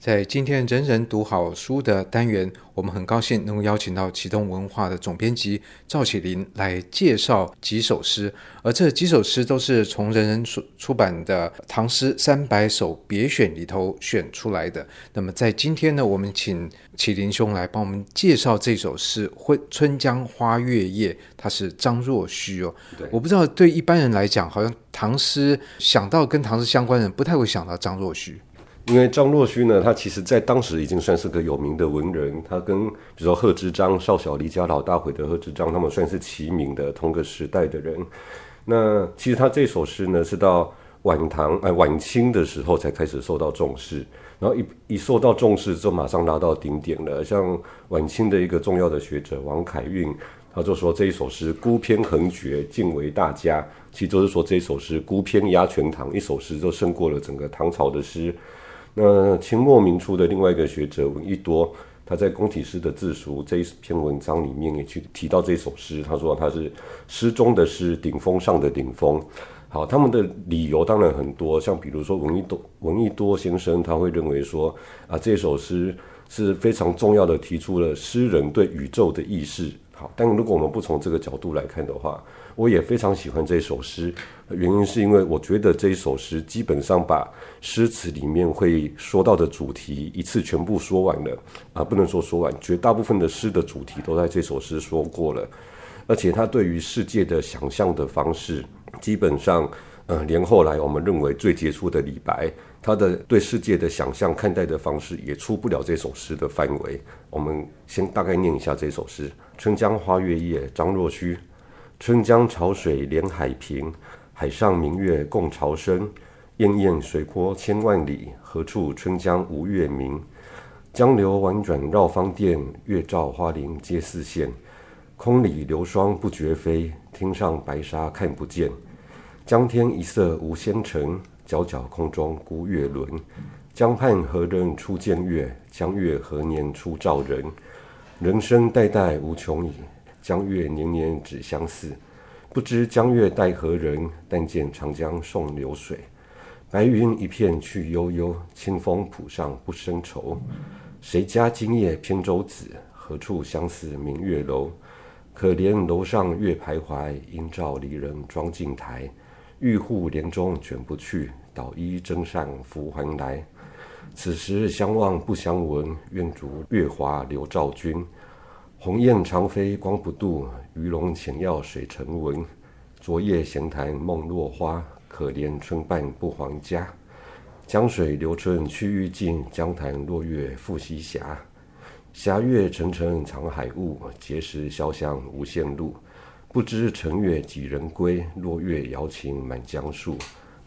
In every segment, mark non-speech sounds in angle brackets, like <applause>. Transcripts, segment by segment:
在今天人人读好书的单元，我们很高兴能够邀请到启动文化的总编辑赵启林来介绍几首诗，而这几首诗都是从人人出出版的《唐诗三百首别选》里头选出来的。那么在今天呢，我们请启林兄来帮我们介绍这首诗《春春江花月夜》，它是张若虚哦。我不知道对一般人来讲，好像唐诗想到跟唐诗相关的人，不太会想到张若虚。因为张若虚呢，他其实在当时已经算是个有名的文人，他跟比如说贺知章、少小离家老大回的贺知章，他们算是齐名的同个时代的人。那其实他这首诗呢，是到晚唐 <laughs> 哎晚清的时候才开始受到重视，然后一一受到重视，就马上拉到顶点了。像晚清的一个重要的学者王凯运，他就说这一首诗孤篇横绝，尽为大家。其实就是说这一首诗孤篇压全唐，一首诗就胜过了整个唐朝的诗。那清末明初的另外一个学者闻一多，他在《宫体诗的自述》这一篇文章里面也去提到这首诗，他说他是诗中的诗，顶峰上的顶峰。好，他们的理由当然很多，像比如说闻一多闻一多先生他会认为说啊，这首诗是非常重要的，提出了诗人对宇宙的意识。好，但如果我们不从这个角度来看的话，我也非常喜欢这首诗，原因是因为我觉得这一首诗基本上把诗词里面会说到的主题一次全部说完了啊，不能说说完，绝大部分的诗的主题都在这首诗说过了，而且他对于世界的想象的方式，基本上，呃，连后来我们认为最杰出的李白，他的对世界的想象看待的方式也出不了这首诗的范围。我们先大概念一下这首诗：《春江花月夜》，张若虚。春江潮水连海平，海上明月共潮生。滟滟水波千万里，何处春江无月明？江流宛转绕芳甸，月照花林皆似霰。空里流霜不觉飞，汀上白沙看不见。江天一色无纤尘，皎皎空中孤月轮。江畔何人初见月？江月何年初照人？人生代代无穷已。江月年年只相似，不知江月待何人？但见长江送流水。白云一片去悠悠，清风浦上不胜愁。谁家今夜扁舟子？何处相思明月楼？可怜楼上月徘徊，应照离人妆镜台。玉户帘中卷不去，捣衣砧上拂还来。此时相望不相闻，愿逐月华流照君。鸿雁长飞光不度，鱼龙潜跃水成文。昨夜闲谈梦落花，可怜春半不还家。江水流春去欲尽，江潭落月复西斜。霞月沉沉藏海雾，碣石潇湘无限路。不知乘月几人归？落月摇情满江树。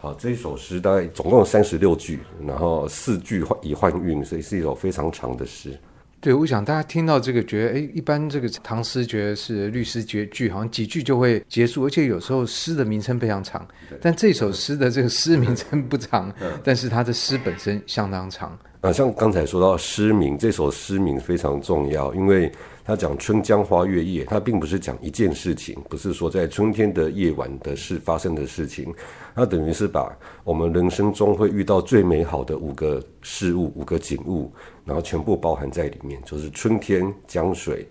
好，这一首诗大概总共有三十六句，然后四句以换韵，所以是一首非常长的诗。对，我想大家听到这个，觉得哎，一般这个唐诗觉得是律诗绝句，好像几句就会结束，而且有时候诗的名称非常长。但这首诗的这个诗名称不长，但是它的诗本身相当长。啊，像刚才说到诗名，这首诗名非常重要，因为它讲春江花月夜，它并不是讲一件事情，不是说在春天的夜晚的事发生的事情，它等于是把我们人生中会遇到最美好的五个事物、五个景物，然后全部包含在里面，就是春天、江水。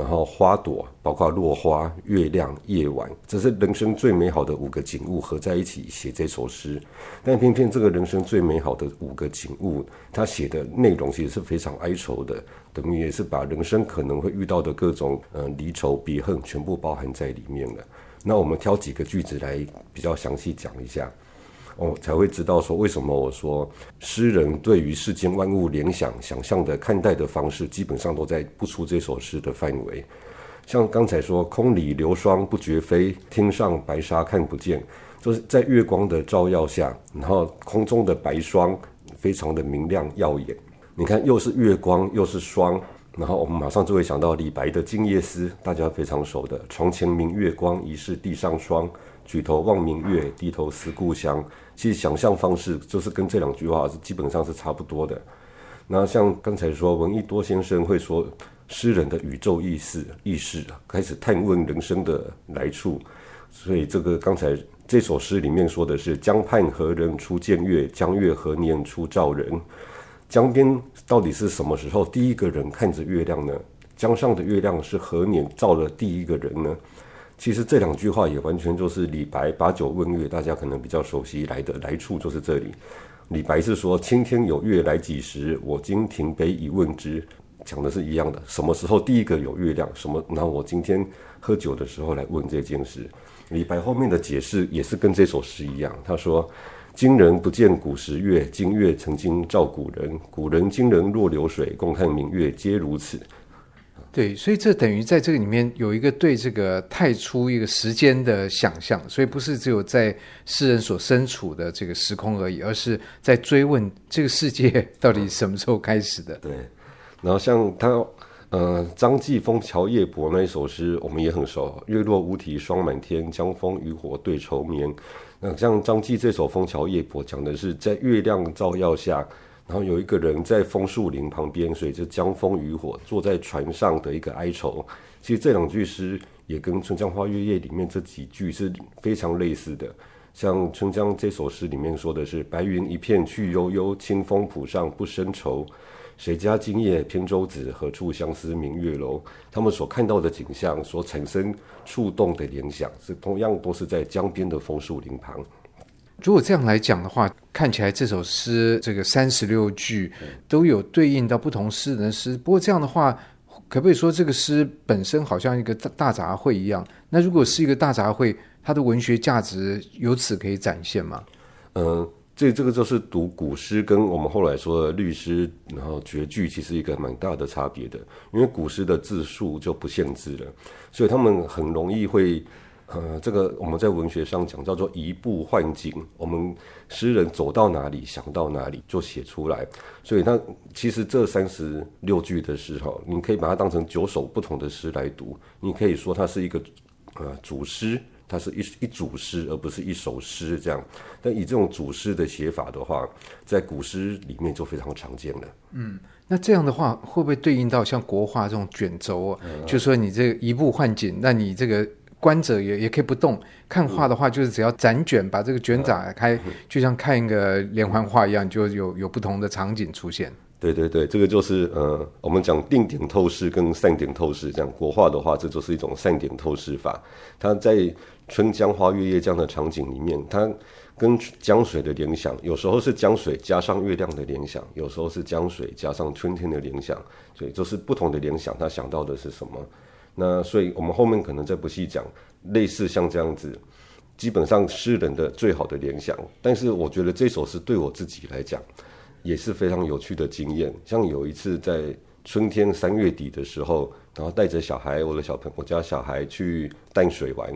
然后花朵，包括落花、月亮、夜晚，这是人生最美好的五个景物合在一起写这首诗。但偏偏这个人生最美好的五个景物，他写的内容其实是非常哀愁的，等于也是把人生可能会遇到的各种嗯、呃、离愁别恨全部包含在里面了。那我们挑几个句子来比较详细讲一下。哦，才会知道说为什么我说诗人对于世间万物联想、想象的看待的方式，基本上都在不出这首诗的范围。像刚才说“空里流霜不觉飞，汀上白沙看不见”，就是在月光的照耀下，然后空中的白霜非常的明亮耀眼。你看，又是月光，又是霜，然后我们马上就会想到李白的《静夜思》，大家非常熟的“床前明月光，疑是地上霜。举头望明月，低头思故乡。”其实想象方式就是跟这两句话是基本上是差不多的。那像刚才说，闻一多先生会说，诗人的宇宙意识意识开始探问人生的来处。所以这个刚才这首诗里面说的是“江畔何人初见月？江月何年初照人？”江边到底是什么时候第一个人看着月亮呢？江上的月亮是何年照了第一个人呢？其实这两句话也完全就是李白把酒问月，大家可能比较熟悉来的来处就是这里。李白是说：“青天有月来几时？我今停杯以问之。”讲的是一样的，什么时候第一个有月亮？什么？那我今天喝酒的时候来问这件事。李白后面的解释也是跟这首诗一样，他说。今人不见古时月，今月曾经照古人。古人今人若流水，共看明月皆如此。对，所以这等于在这个里面有一个对这个太初一个时间的想象，所以不是只有在诗人所身处的这个时空而已，而是在追问这个世界 <laughs> 到底什么时候开始的。对，然后像他呃张继《枫桥夜泊》那一首诗，我们也很熟，“月落乌啼霜满天，江枫渔火对愁眠。”那像张继这首《枫桥夜泊》讲的是在月亮照耀下，然后有一个人在枫树林旁边，随着江枫渔火，坐在船上的一个哀愁。其实这两句诗也跟《春江花月夜》里面这几句是非常类似的。像《春江》这首诗里面说的是“白云一片去悠悠，清风浦上不胜愁。”谁家今夜扁舟子？何处相思明月楼？他们所看到的景象，所产生触动的联想，是同样都是在江边的枫树林旁。如果这样来讲的话，看起来这首诗这个三十六句都有对应到不同诗人的诗。不过这样的话，可不可以说这个诗本身好像一个大杂烩一样？那如果是一个大杂烩，它的文学价值由此可以展现吗？嗯。这这个就是读古诗跟我们后来说的律诗，然后绝句，其实一个蛮大的差别的。因为古诗的字数就不限制了，所以他们很容易会，呃，这个我们在文学上讲叫做移步换景。我们诗人走到哪里，想到哪里就写出来。所以那其实这三十六句的诗哈，你可以把它当成九首不同的诗来读。你可以说它是一个呃主诗。它是一一组诗，而不是一首诗这样。但以这种组诗的写法的话，在古诗里面就非常常见了。嗯，那这样的话，会不会对应到像国画这种卷轴啊？嗯、就说你这个移步换景，那你这个观者也也可以不动看画的话，就是只要展卷，把这个卷展开，嗯、就像看一个连环画一样，就有有不同的场景出现。对对对，这个就是呃，我们讲定点透视跟散点透视，这样国画的话，这就是一种散点透视法。它在春江花月夜这样的场景里面，它跟江水的联想，有时候是江水加上月亮的联想，有时候是江水加上春天的联想，所以就是不同的联想，他想到的是什么？那所以我们后面可能再不细讲，类似像这样子，基本上诗人的最好的联想。但是我觉得这首诗对我自己来讲。也是非常有趣的经验。像有一次在春天三月底的时候，然后带着小孩，我的小朋，我家小孩去淡水玩。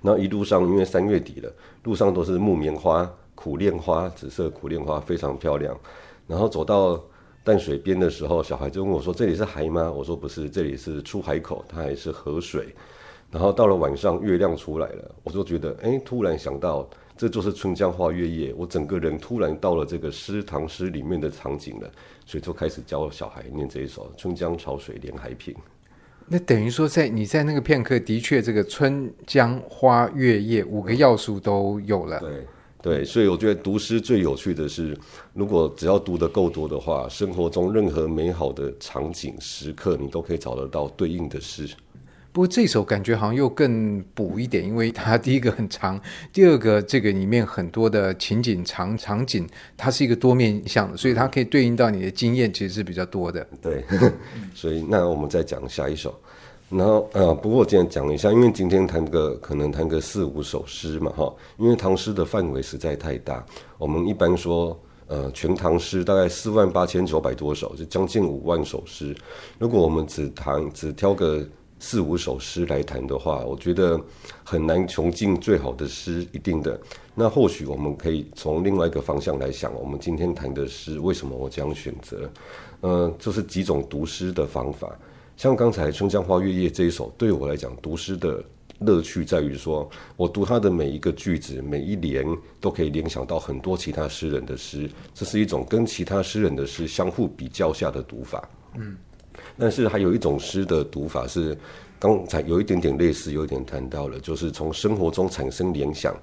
然后一路上，因为三月底了，路上都是木棉花、苦楝花、紫色苦楝花，非常漂亮。然后走到淡水边的时候，小孩就问我说：“这里是海吗？”我说：“不是，这里是出海口，它还是河水。”然后到了晚上，月亮出来了，我就觉得，哎，突然想到。这就是《春江花月夜》，我整个人突然到了这个诗唐诗里面的场景了，所以就开始教小孩念这一首《春江潮水连海平》。那等于说，在你在那个片刻，的确这个《春江花月夜》五个要素都有了。对对，所以我觉得读诗最有趣的是，如果只要读得够多的话，生活中任何美好的场景时刻，你都可以找得到对应的诗。不过这首感觉好像又更补一点，因为它 <laughs> 第一个很长，第二个这个里面很多的情景场场景，它是一个多面向的，所以它可以对应到你的经验，其实是比较多的。对，<laughs> 所以那我们再讲下一首，然后呃，不过我今天讲一下，因为今天谈个可能谈个四五首诗嘛，哈，因为唐诗的范围实在太大，我们一般说呃全唐诗大概四万八千九百多首，就将近五万首诗，如果我们只谈只挑个。四五首诗来谈的话，我觉得很难穷尽最好的诗，一定的。那或许我们可以从另外一个方向来想，我们今天谈的诗为什么我这样选择？呃，就是几种读诗的方法。像刚才《春江花月夜》这一首，对我来讲，读诗的乐趣在于说，我读它的每一个句子、每一联，都可以联想到很多其他诗人的诗，这是一种跟其他诗人的诗相互比较下的读法。嗯。但是还有一种诗的读法是，刚才有一点点类似，有一点谈到了，就是从生活中产生联想，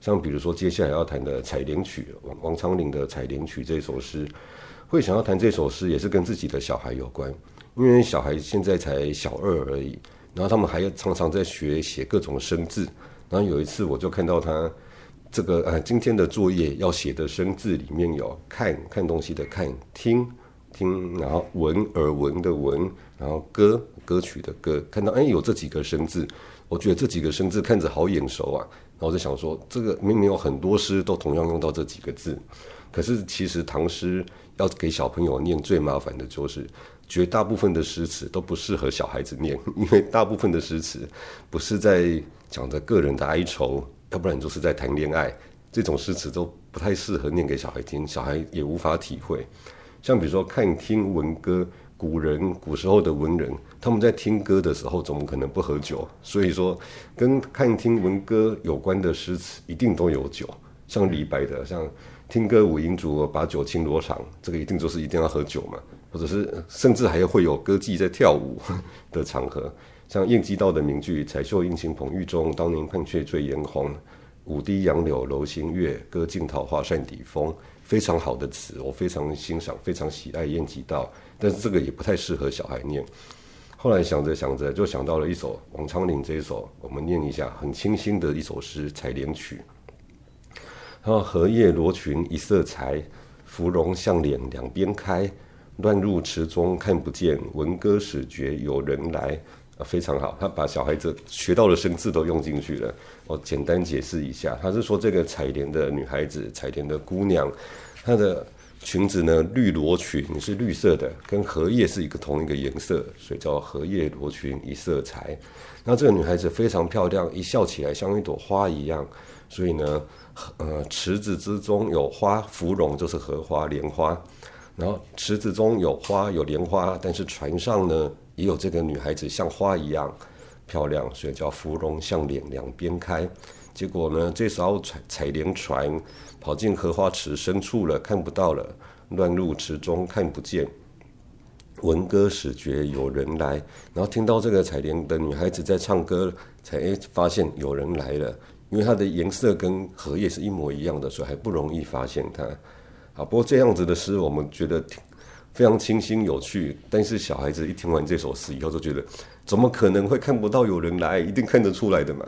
像比如说接下来要谈的《采莲曲》，王昌龄的《采莲曲》这首诗，会想要谈这首诗，也是跟自己的小孩有关，因为小孩现在才小二而已，然后他们还常常在学写各种生字。然后有一次，我就看到他这个呃今天的作业要写的生字里面有看看东西的看，听听，然后闻耳闻的闻，然后歌歌曲的歌，看到哎有这几个生字，我觉得这几个生字看着好眼熟啊。然后我就想说，这个明明有很多诗都同样用到这几个字，可是其实唐诗要给小朋友念最麻烦的就是，绝大部分的诗词都不适合小孩子念，<laughs> 因为大部分的诗词不是在讲着个人的哀愁，要不然就是在谈恋爱，这种诗词都不太适合念给小孩听，小孩也无法体会。像比如说看听闻歌。古人古时候的文人，他们在听歌的时候，怎么可能不喝酒？所以说，跟看听闻歌有关的诗词，一定都有酒。像李白的，像听歌舞银烛，把酒倾罗裳，这个一定就是一定要喝酒嘛。或者是甚至还会有歌妓在跳舞的场合。像晏几道的名句“彩绣殷勤捧玉钟，当年盼却醉颜红。舞低杨柳楼新月，歌尽桃花扇底风”，非常好的词，我非常欣赏，非常喜爱晏几道。但是这个也不太适合小孩念。后来想着想着，就想到了一首王昌龄这一首，我们念一下，很清新的一首诗《采莲曲》。然后荷叶罗裙一色裁，芙蓉向脸两边开。乱入池中看不见，闻歌始觉有人来。啊，非常好，他把小孩子学到的生字都用进去了。我简单解释一下，他是说这个采莲的女孩子，采莲的姑娘，她的。裙子呢，绿罗裙是绿色的，跟荷叶是一个同一个颜色，所以叫荷叶罗裙一色裁。那这个女孩子非常漂亮，一笑起来像一朵花一样。所以呢，呃，池子之中有花，芙蓉就是荷花莲花。然后池子中有花有莲花，但是船上呢也有这个女孩子像花一样漂亮，所以叫芙蓉向脸两边开。结果呢，这艘采采莲船跑进荷花池深处了，看不到了，乱入池中看不见。闻歌始觉有人来，然后听到这个采莲的女孩子在唱歌，才发现有人来了。因为它的颜色跟荷叶是一模一样的，所以还不容易发现它。啊，不过这样子的诗我们觉得非常清新有趣，但是小孩子一听完这首诗以后，就觉得怎么可能会看不到有人来？一定看得出来的嘛。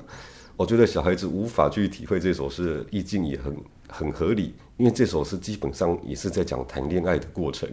我觉得小孩子无法去体会这首诗的意境也很很合理，因为这首诗基本上也是在讲谈恋爱的过程，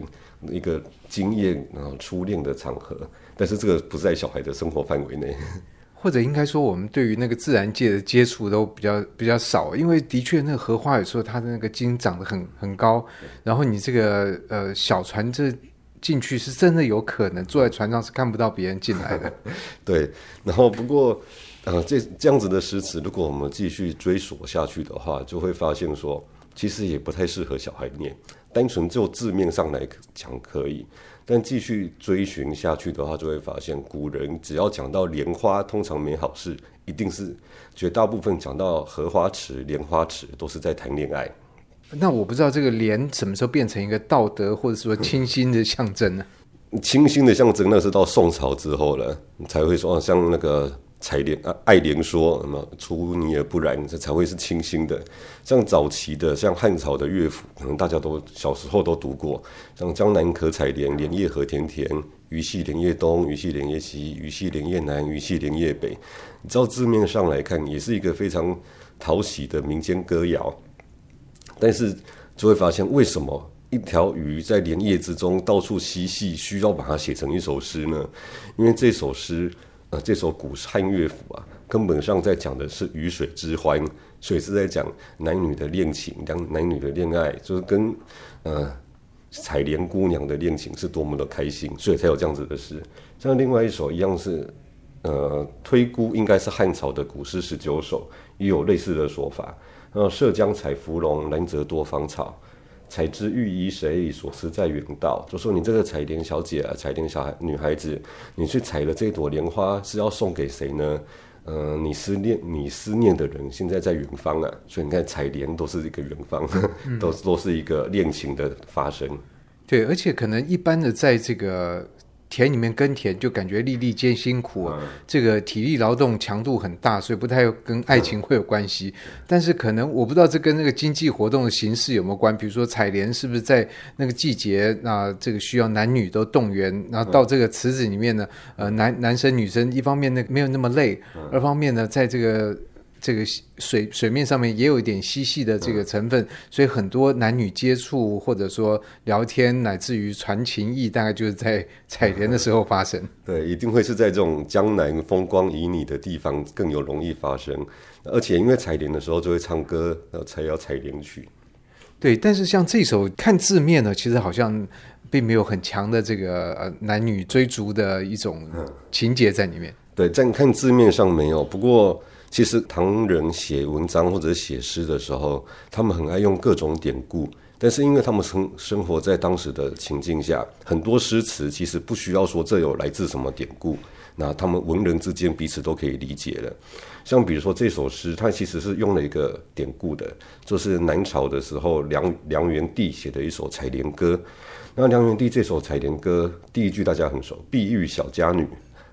一个经验然后初恋的场合，但是这个不在小孩的生活范围内，<laughs> 或者应该说我们对于那个自然界的接触都比较比较少，因为的确那个荷花有时候它的那个茎长得很很高，然后你这个呃小船这进去是真的有可能坐在船上是看不到别人进来的，<laughs> 对，然后不过。啊，这这样子的诗词，如果我们继续追索下去的话，就会发现说，其实也不太适合小孩念。单纯就字面上来讲可以，但继续追寻下去的话，就会发现古人只要讲到莲花，通常没好事，一定是绝大部分讲到荷花池、莲花池，都是在谈恋爱。那我不知道这个莲什么时候变成一个道德或者说清新的象征呢？清新的象征，那是到宋朝之后了，才会说像那个。采莲啊，爱莲说什么？出污泥而不染，这才会是清新的。像早期的，像汉朝的乐府，可能大家都小时候都读过。像江南可采莲，莲叶何田田。鱼戏莲叶东，鱼戏莲叶西，鱼戏莲叶南，鱼戏莲叶北。照字面上来看，也是一个非常讨喜的民间歌谣。但是就会发现，为什么一条鱼在莲叶之中到处嬉戏，需要把它写成一首诗呢？因为这首诗。呃，这首古汉乐府啊，根本上在讲的是鱼水之欢，所以是在讲男女的恋情，讲男女的恋爱，就是跟呃采莲姑娘的恋情是多么的开心，所以才有这样子的诗。像另外一首一样是，呃，推估应该是汉朝的古诗十九首，也有类似的说法。然后涉江采芙蓉，兰泽多芳草。采之欲衣谁？所思在远道。就说你这个采莲小姐啊，采莲小孩女孩子，你去采了这朵莲花是要送给谁呢？嗯、呃，你思念你思念的人现在在远方啊，所以你看采莲都是一个远方，<laughs> 嗯、都都是一个恋情的发生。对，而且可能一般的在这个田里面耕田就感觉粒粒皆辛苦，嗯、这个体力劳动强度很大，所以不太跟爱情会有关系。嗯、但是可能我不知道这跟那个经济活动的形式有没有关，比如说采莲是不是在那个季节，那这个需要男女都动员，然后到这个池子里面呢，呃，男男生女生一方面呢没有那么累，嗯、二方面呢在这个。这个水水面上面也有一点嬉戏的这个成分，嗯、所以很多男女接触或者说聊天，乃至于传情意，大概就是在采莲的时候发生。<laughs> 对，一定会是在这种江南风光旖旎的地方更有容易发生，而且因为采莲的时候就会唱歌，才要采莲曲。对，但是像这首看字面呢，其实好像并没有很强的这个呃男女追逐的一种情节在里面。嗯、对，在看字面上没有，不过。其实唐人写文章或者写诗的时候，他们很爱用各种典故，但是因为他们生生活在当时的情境下，很多诗词其实不需要说这有来自什么典故，那他们文人之间彼此都可以理解了。像比如说这首诗，它其实是用了一个典故的，就是南朝的时候梁梁元帝写的一首采莲歌。那梁元帝这首采莲歌第一句大家很熟：“碧玉小家女，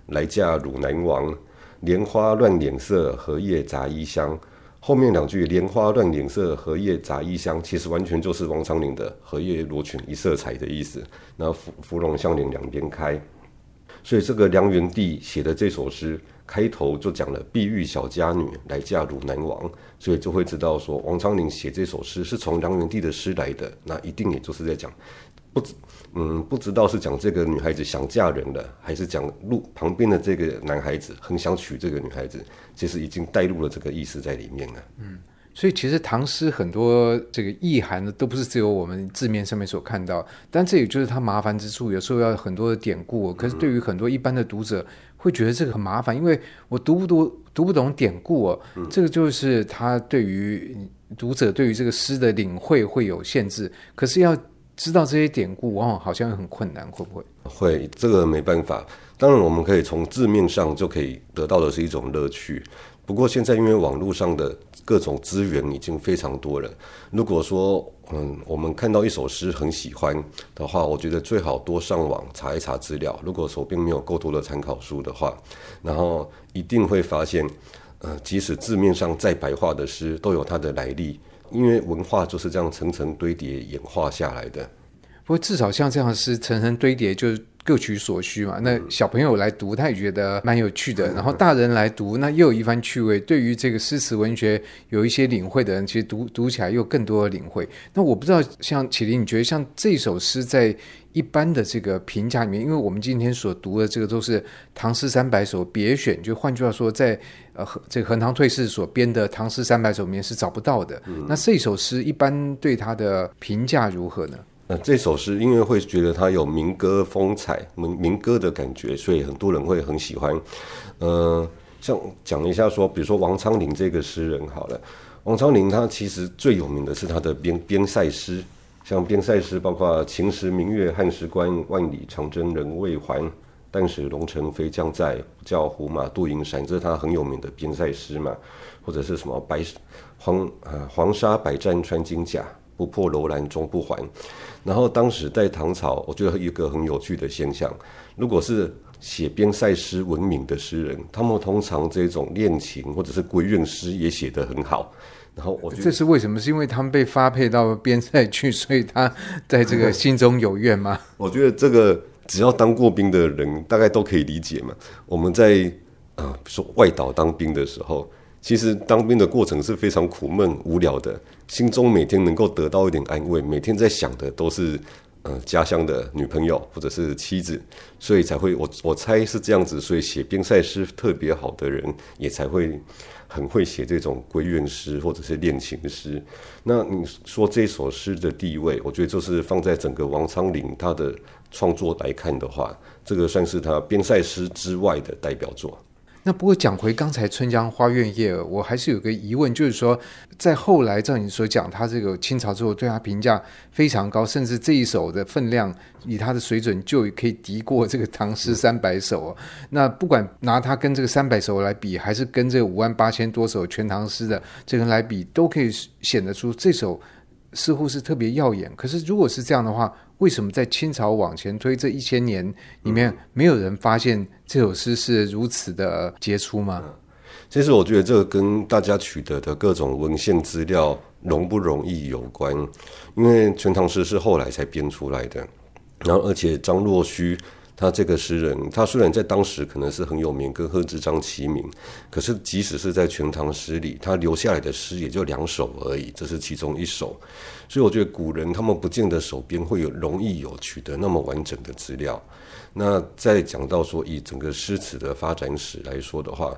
来嫁汝南王。”莲花乱脸色，荷叶杂衣香。后面两句“莲花乱脸色，荷叶杂衣香”，其实完全就是王昌龄的“荷叶罗裙一色彩”的意思。那芙芙蓉向脸两边开，所以这个梁元帝写的这首诗开头就讲了“碧玉小家女，来嫁汝南王”，所以就会知道说王昌龄写这首诗是从梁元帝的诗来的，那一定也就是在讲不知。嗯，不知道是讲这个女孩子想嫁人了，还是讲路旁边的这个男孩子很想娶这个女孩子，其实已经带入了这个意思在里面了。嗯，所以其实唐诗很多这个意涵呢，都不是只有我们字面上面所看到，但这也就是它麻烦之处，有时候要很多的典故。可是对于很多一般的读者，会觉得这个很麻烦，因为我读不读读不懂典故哦，这个就是他对于读者对于这个诗的领会会有限制。可是要知道这些典故，往往好像很困难，会不会？会，这个没办法。当然，我们可以从字面上就可以得到的是一种乐趣。不过现在因为网络上的各种资源已经非常多了，如果说嗯，我们看到一首诗很喜欢的话，我觉得最好多上网查一查资料。如果手边没有够多的参考书的话，然后一定会发现，呃，即使字面上再白话的诗，都有它的来历。因为文化就是这样层层堆叠演化下来的。不过至少像这样的诗层层堆叠，就是各取所需嘛。那小朋友来读，他也觉得蛮有趣的。然后大人来读，那又有一番趣味。对于这个诗词文学有一些领会的人，其实读读起来又有更多的领会。那我不知道，像启林，你觉得像这首诗在一般的这个评价里面，因为我们今天所读的这个都是《唐诗三百首》别选，就换句话说，在呃这个横塘退士所编的《唐诗三百首》里面是找不到的。嗯、那这首诗一般对它的评价如何呢？那这首诗因为会觉得它有民歌风采、民民歌的感觉，所以很多人会很喜欢。呃，像讲一下说，比如说王昌龄这个诗人好了，王昌龄他其实最有名的是他的边边塞诗。像边塞诗，包括“秦时明月汉时关，万里长征人未还。但使龙城飞将在，不教胡马度阴山”，这是他很有名的边塞诗嘛。或者是什么“白黄呃黄沙百战穿金甲，不破楼兰终不还”。然后当时在唐朝，我觉得一个很有趣的现象，如果是写边塞诗闻名的诗人，他们通常这种恋情或者是闺怨诗也写得很好。然后我觉得这是为什么？是因为他们被发配到边塞去，所以他在这个心中有怨吗？我觉得这个只要当过兵的人，大概都可以理解嘛。我们在啊，说外岛当兵的时候，其实当兵的过程是非常苦闷无聊的，心中每天能够得到一点安慰，每天在想的都是呃家乡的女朋友或者是妻子，所以才会我我猜是这样子，所以写边塞诗特别好的人也才会。很会写这种闺怨诗或者是恋情诗，那你说这首诗的地位，我觉得就是放在整个王昌龄他的创作来看的话，这个算是他边塞诗之外的代表作。那不过讲回刚才《春江花月夜》，我还是有个疑问，就是说，在后来照你所讲，他这个清朝之后对他评价非常高，甚至这一首的分量以他的水准就可以敌过这个《唐诗三百首》。那不管拿他跟这个三百首来比，还是跟这五万八千多首《全唐诗》的这个来比，都可以显得出这首似乎是特别耀眼。可是如果是这样的话，为什么在清朝往前推这一千年里面，没有人发现这首诗是如此的杰出吗？其实我觉得这个跟大家取得的各种文献资料容不容易有关，因为《全唐诗》是后来才编出来的，然后而且张若虚。他这个诗人，他虽然在当时可能是很有名，跟贺知章齐名，可是即使是在《全唐诗》里，他留下来的诗也就两首而已，这是其中一首。所以我觉得古人他们不见得手边会有容易有取得那么完整的资料。那再讲到说以整个诗词的发展史来说的话，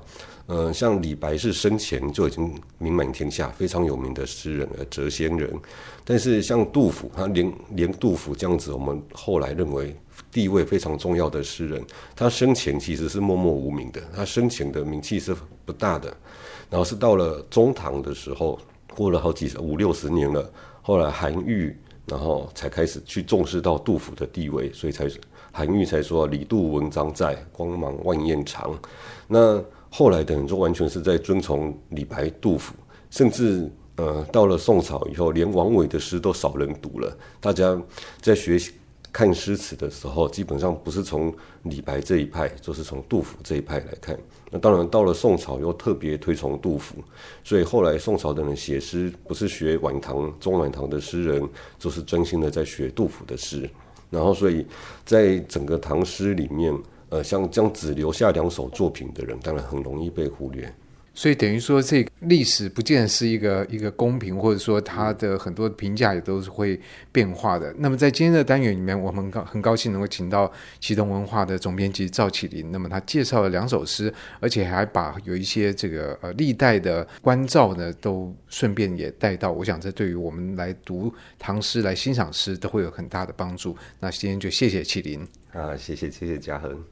呃，像李白是生前就已经名满天下，非常有名的诗人，呃谪仙人。但是像杜甫，他连连杜甫这样子，我们后来认为。地位非常重要的诗人，他生前其实是默默无名的，他生前的名气是不大的。然后是到了中唐的时候，过了好几五六十年了，后来韩愈，然后才开始去重视到杜甫的地位，所以才韩愈才说“李杜文章在，光芒万叶长”。那后来的人就完全是在遵从李白、杜甫，甚至呃到了宋朝以后，连王维的诗都少人读了，大家在学习。看诗词的时候，基本上不是从李白这一派，就是从杜甫这一派来看。那当然，到了宋朝又特别推崇杜甫，所以后来宋朝的人写诗，不是学晚唐、中晚唐的诗人，就是专心的在学杜甫的诗。然后，所以在整个唐诗里面，呃，像这样只留下两首作品的人，当然很容易被忽略。所以等于说，这个历史不见得是一个一个公平，或者说它的很多评价也都是会变化的。那么在今天的单元里面，我们高很高兴能够请到启动文化的总编辑赵启林。那么他介绍了两首诗，而且还把有一些这个呃历代的关照呢，都顺便也带到。我想这对于我们来读唐诗、来欣赏诗都会有很大的帮助。那今天就谢谢启林啊，谢谢谢谢嘉恒。